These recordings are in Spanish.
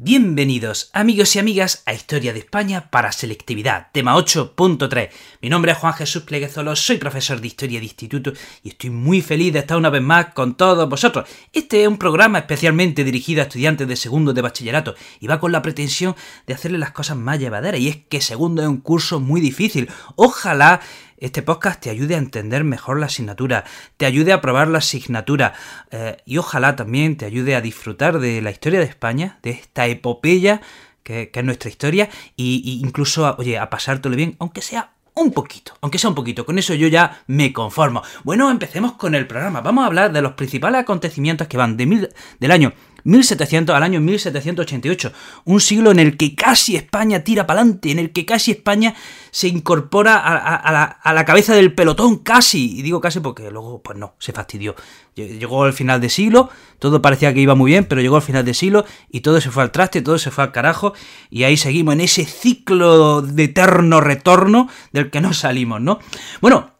Bienvenidos amigos y amigas a Historia de España para Selectividad, tema 8.3. Mi nombre es Juan Jesús Pleguezolo, soy profesor de Historia de Instituto y estoy muy feliz de estar una vez más con todos vosotros. Este es un programa especialmente dirigido a estudiantes de segundo de bachillerato y va con la pretensión de hacerle las cosas más llevaderas y es que segundo es un curso muy difícil. Ojalá este podcast te ayude a entender mejor la asignatura, te ayude a aprobar la asignatura eh, y ojalá también te ayude a disfrutar de la historia de España, de esta epopeya que, es nuestra historia, e incluso, a, oye, a pasártelo bien, aunque sea un poquito, aunque sea un poquito, con eso yo ya me conformo. Bueno, empecemos con el programa. Vamos a hablar de los principales acontecimientos que van de mil, del año 1700 al año 1788, un siglo en el que casi España tira para adelante, en el que casi España se incorpora a, la, cabeza del pelotón, casi, y digo casi porque luego, pues no, se fastidió. Llegó al final de siglo, todo parecía que iba muy bien, pero llegó al final de siglo y todo se fue al traste, todo se fue al carajo, y ahí seguimos en ese ciclo de eterno retorno del que no salimos, ¿no? Bueno,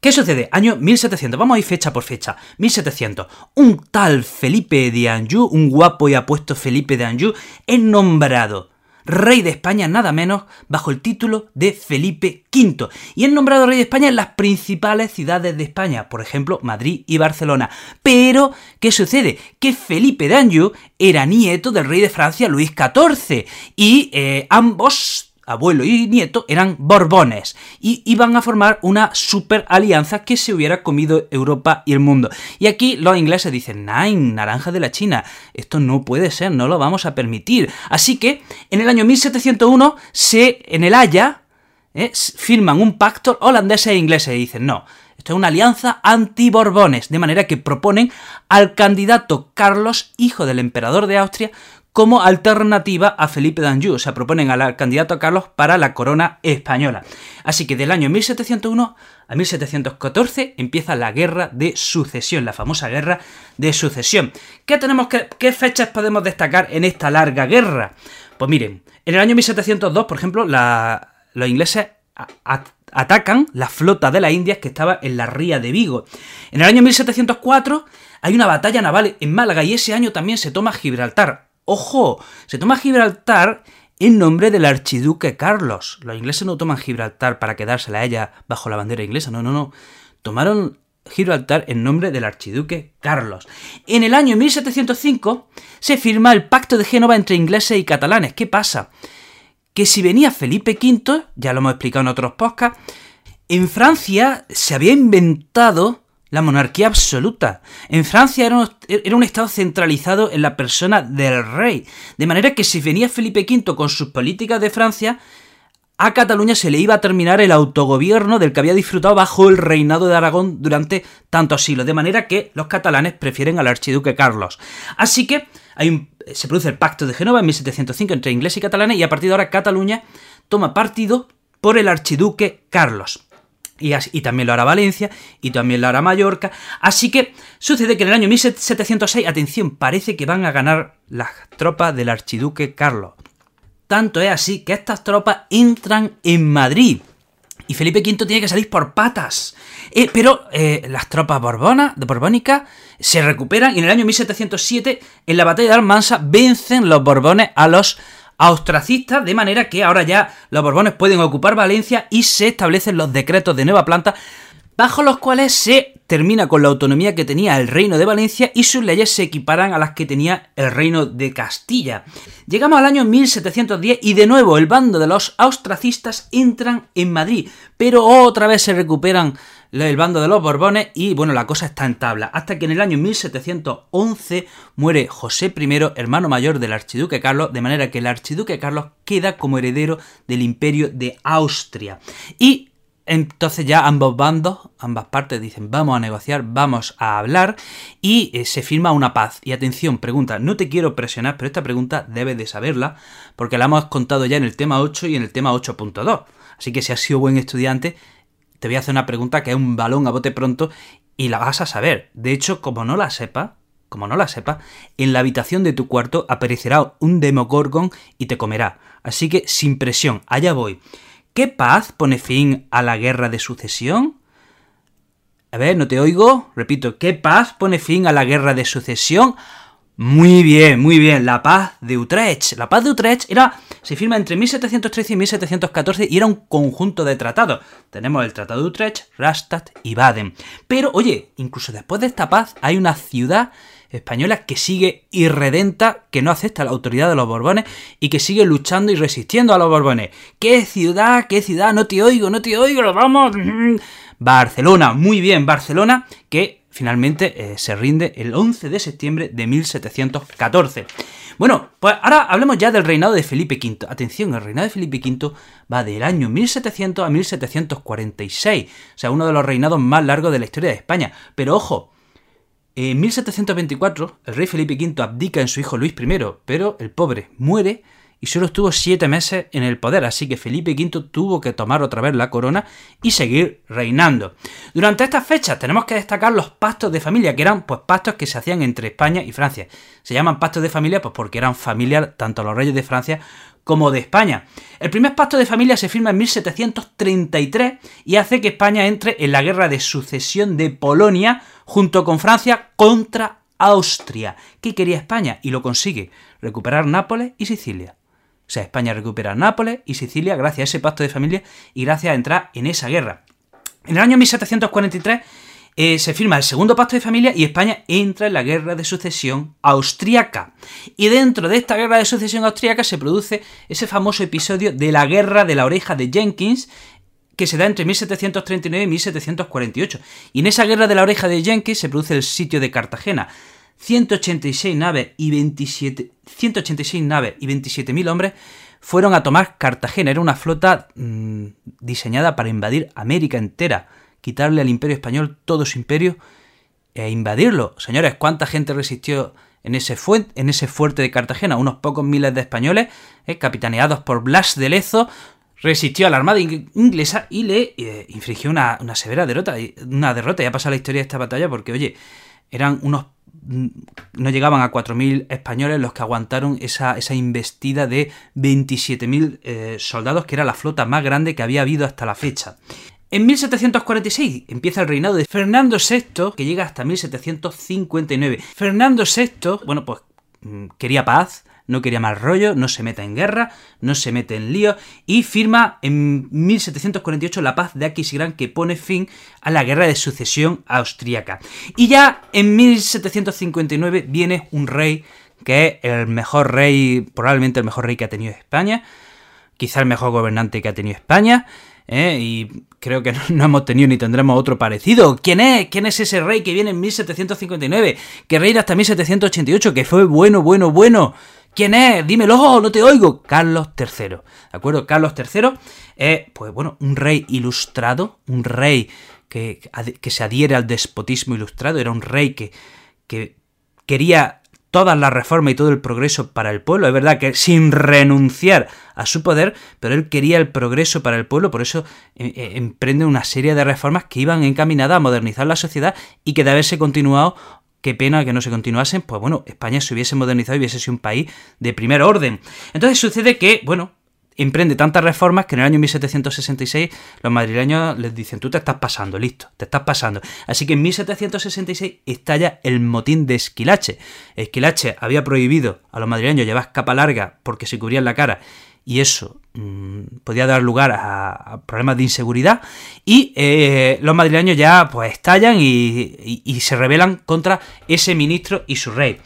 ¿Qué sucede? Año 1700, vamos a ir fecha por fecha. 1700. Un tal Felipe de Anjou, un guapo y apuesto Felipe de Anjou, es nombrado rey de España nada menos bajo el título de Felipe V. Y es nombrado rey de España en las principales ciudades de España, por ejemplo Madrid y Barcelona. Pero, ¿qué sucede? Que Felipe de Anjou era nieto del rey de Francia Luis XIV y eh, ambos abuelo y nieto eran borbones y iban a formar una super alianza que se hubiera comido Europa y el mundo. Y aquí los ingleses dicen, Nine, naranja de la China, esto no puede ser, no lo vamos a permitir. Así que en el año 1701 se, en el Haya, eh, firman un pacto holandeses e ingleses y dicen, no, esto es una alianza anti-Borbones, de manera que proponen al candidato Carlos, hijo del emperador de Austria, como alternativa a Felipe d'Anjou. O sea, proponen al candidato Carlos para la corona española. Así que del año 1701 a 1714 empieza la guerra de sucesión, la famosa guerra de sucesión. ¿Qué, tenemos qué fechas podemos destacar en esta larga guerra? Pues miren, en el año 1702, por ejemplo, los ingleses atacan la flota de las Indias que estaba en la ría de Vigo. En el año 1704 hay una batalla naval en Málaga y ese año también se toma Gibraltar. Ojo, se toma Gibraltar en nombre del archiduque Carlos. Los ingleses no toman Gibraltar para quedársela a ella bajo la bandera inglesa, no, no, no. Tomaron Gibraltar en nombre del archiduque Carlos. En el año 1705 se firma el Pacto de Génova entre ingleses y catalanes. ¿Qué pasa? Que si venía Felipe V, ya lo hemos explicado en otros podcasts, en Francia se había inventado la monarquía absoluta. En Francia era un, estado centralizado en la persona del rey, de manera que si venía Felipe V con sus políticas de Francia, a Cataluña se le iba a terminar el autogobierno del que había disfrutado bajo el reinado de Aragón durante tantos siglos, de manera que los catalanes prefieren al archiduque Carlos. Así que se produce el Pacto de Génova en 1705 entre ingleses y catalanes y a partir de ahora Cataluña toma partido por el archiduque Carlos. Y, también lo hará Valencia, y también lo hará Mallorca. Así que sucede que en el año 1706, atención, parece que van a ganar las tropas del archiduque Carlos. Tanto es así que estas tropas entran en Madrid. Y Felipe V tiene que salir por patas. Eh, pero eh, las tropas de borbónicas se recuperan y en el año 1707, en la batalla de Almansa, vencen los borbones a los austracistas, de manera que ahora ya los Borbones pueden ocupar Valencia y se establecen los decretos de nueva planta bajo los cuales se termina con la autonomía que tenía el reino de Valencia y sus leyes se equiparan a las que tenía el reino de Castilla. Llegamos al año 1710 y de nuevo el bando de los austracistas entran en Madrid, pero otra vez se recuperan el bando de los Borbones y bueno, la cosa está en tabla, hasta que en el año 1711 muere José I, hermano mayor del archiduque Carlos, de manera que el archiduque Carlos queda como heredero del imperio de Austria. Y entonces ya ambos bandos, ambas partes dicen vamos a negociar, vamos a hablar y eh, se firma una paz. Y atención, pregunta, no te quiero presionar, pero esta pregunta debes de saberla porque la hemos contado ya en el tema 8 y en el tema 8.2. Así que si has sido buen estudiante, te voy a hacer una pregunta que es un balón a bote pronto y la vas a saber. De hecho, como no la sepa, como no la sepa, en la habitación de tu cuarto aparecerá un Demogorgon y te comerá. Así que sin presión, allá voy. ¿Qué paz pone fin a la guerra de sucesión? A ver, no te oigo. Repito, ¿qué paz pone fin a la guerra de sucesión? Muy bien, muy bien. La paz de Utrecht. La paz de Utrecht era, se firma entre 1713 y 1714 y era un conjunto de tratados. Tenemos el Tratado de Utrecht, Rastatt y Baden. Pero, oye, incluso después de esta paz hay una ciudad española que sigue irredenta, que no acepta la autoridad de los Borbones y que sigue luchando y resistiendo a los Borbones. ¿Qué ciudad? ¿Qué ciudad? No te oigo, no te oigo, vamos. Barcelona, muy bien, Barcelona, que finalmente eh, se rinde el 11 de septiembre de 1714. Bueno, pues ahora hablemos ya del reinado de Felipe V. Atención, el reinado de Felipe V va del año 1700 a 1746, o sea, uno de los reinados más largos de la historia de España. Pero ojo, en 1724 el rey Felipe V abdica en su hijo Luis I, pero el pobre muere y solo estuvo siete meses en el poder, así que Felipe V tuvo que tomar otra vez la corona y seguir reinando. Durante estas fechas tenemos que destacar los pactos de familia, que eran pues pactos que se hacían entre España y Francia. Se llaman pactos de familia pues porque eran familiar tanto los reyes de Francia como de España. El primer pacto de familia se firma en 1733 y hace que España entre en la guerra de sucesión de Polonia junto con Francia contra Austria. ¿Qué quería España? Y lo consigue, recuperar Nápoles y Sicilia. O sea, España recupera Nápoles y Sicilia gracias a ese pacto de familia y gracias a entrar en esa guerra. En el año 1743 eh, se firma el segundo pacto de familia y España entra en la guerra de sucesión austríaca. Y dentro de esta guerra de sucesión austríaca se produce ese famoso episodio de la guerra de la oreja de Jenkins que se da entre 1739 y 1748. Y en esa guerra de la oreja de Jenkins se produce el sitio de Cartagena. 186 naves y 27 186 naves y 27.000 hombres fueron a tomar Cartagena. Era una flota mm, diseñada para invadir América entera, quitarle al imperio español todo su imperio e invadirlo. Señores, ¿cuánta gente resistió en ese, en ese fuerte de Cartagena? Unos pocos miles de españoles, eh, capitaneados por Blas de Lezo, resistió a la armada inglesa y le eh, una, una severa derrota. Una derrota, ya pasa la historia de esta batalla porque, oye, eran unos no llegaban a 4.000 españoles los que aguantaron esa, esa investida de 27.000 eh, soldados, que era la flota más grande que había habido hasta la fecha. En 1746 empieza el reinado de Fernando VI, que llega hasta 1759. Fernando VI, bueno, pues mm, quería paz, no quería más rollo, no se mete en guerra, no se mete en lío y firma en 1748 la paz de Aquisgrán que pone fin a la guerra de sucesión austríaca. Y ya en 1759 viene un rey que es el mejor rey, probablemente el mejor rey que ha tenido España, quizá el mejor gobernante que ha tenido España, ¿eh? y creo que no, hemos tenido ni tendremos otro parecido. ¿Quién es? ¿Quién es ese rey que viene en 1759? Que reina hasta 1788, que fue bueno, bueno, bueno. ¿Quién es? Dímelo, no te oigo. Carlos III. ¿De acuerdo? Carlos III es, pues bueno, un rey ilustrado, un rey que, que se adhiere al despotismo ilustrado, era un rey que, que quería todas las reformas y todo el progreso para el pueblo. Es verdad que sin renunciar a su poder, pero él quería el progreso para el pueblo, por eso eh, eh, emprende una serie de reformas que iban encaminadas a modernizar la sociedad y que de haberse continuado qué pena que no se continuasen, pues bueno, España se hubiese modernizado y hubiese sido un país de primer orden. Entonces sucede que, bueno, emprende tantas reformas que en el año 1766 los madrileños les dicen, tú te estás pasando, listo, te estás pasando. Así que en 1766 estalla el motín de Esquilache. Esquilache había prohibido a los madrileños llevar capa larga porque se cubrían la cara y eso mm, podía dar lugar a, problemas de inseguridad y eh, los madrileños ya pues estallan y, se rebelan contra ese ministro y su rey.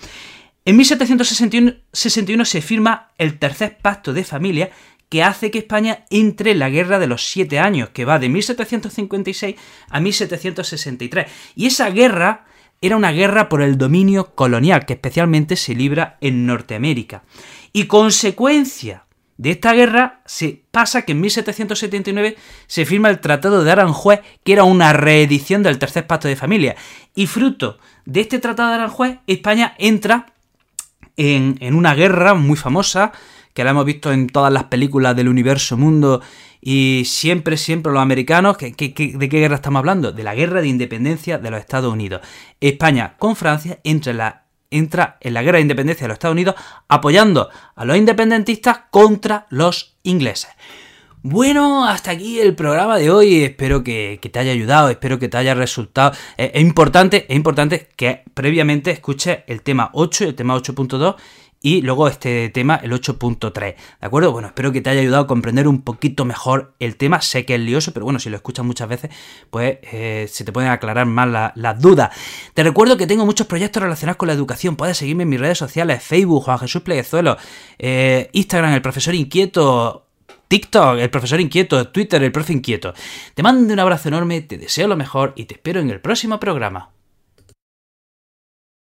En 1761 se firma el tercer pacto de familia que hace que España entre en la guerra de los siete años, que va de 1756 a 1763. Y esa guerra era una guerra por el dominio colonial, que especialmente se libra en Norteamérica. Y consecuencia de esta guerra se pasa que en 1779 se firma el Tratado de Aranjuez, que era una reedición del Tercer Pacto de Familia. Y fruto de este Tratado de Aranjuez, España entra en, una guerra muy famosa, que la hemos visto en todas las películas del universo mundo, y siempre, siempre los americanos, ¿de qué guerra estamos hablando? De la guerra de independencia de los Estados Unidos. España con Francia entra en la entra en la guerra de independencia de los Estados Unidos apoyando a los independentistas contra los ingleses. Bueno, hasta aquí el programa de hoy. Espero que, te haya ayudado, espero que te haya resultado. Eh, es importante, es importante que previamente escuches el tema 8 el tema 8.2 y luego este tema, el 8.3. ¿De acuerdo? Bueno, espero que te haya ayudado a comprender un poquito mejor el tema. Sé que es lioso, pero bueno, si lo escuchas muchas veces, pues eh, se te pueden aclarar más las dudas. Te recuerdo que tengo muchos proyectos relacionados con la educación. Puedes seguirme en mis redes sociales, Facebook, Juan Jesús Pleguezuelo, eh, Instagram, el profesor inquieto, TikTok, el profesor inquieto, Twitter, el profe inquieto. Te mando un abrazo enorme, te deseo lo mejor y te espero en el próximo programa.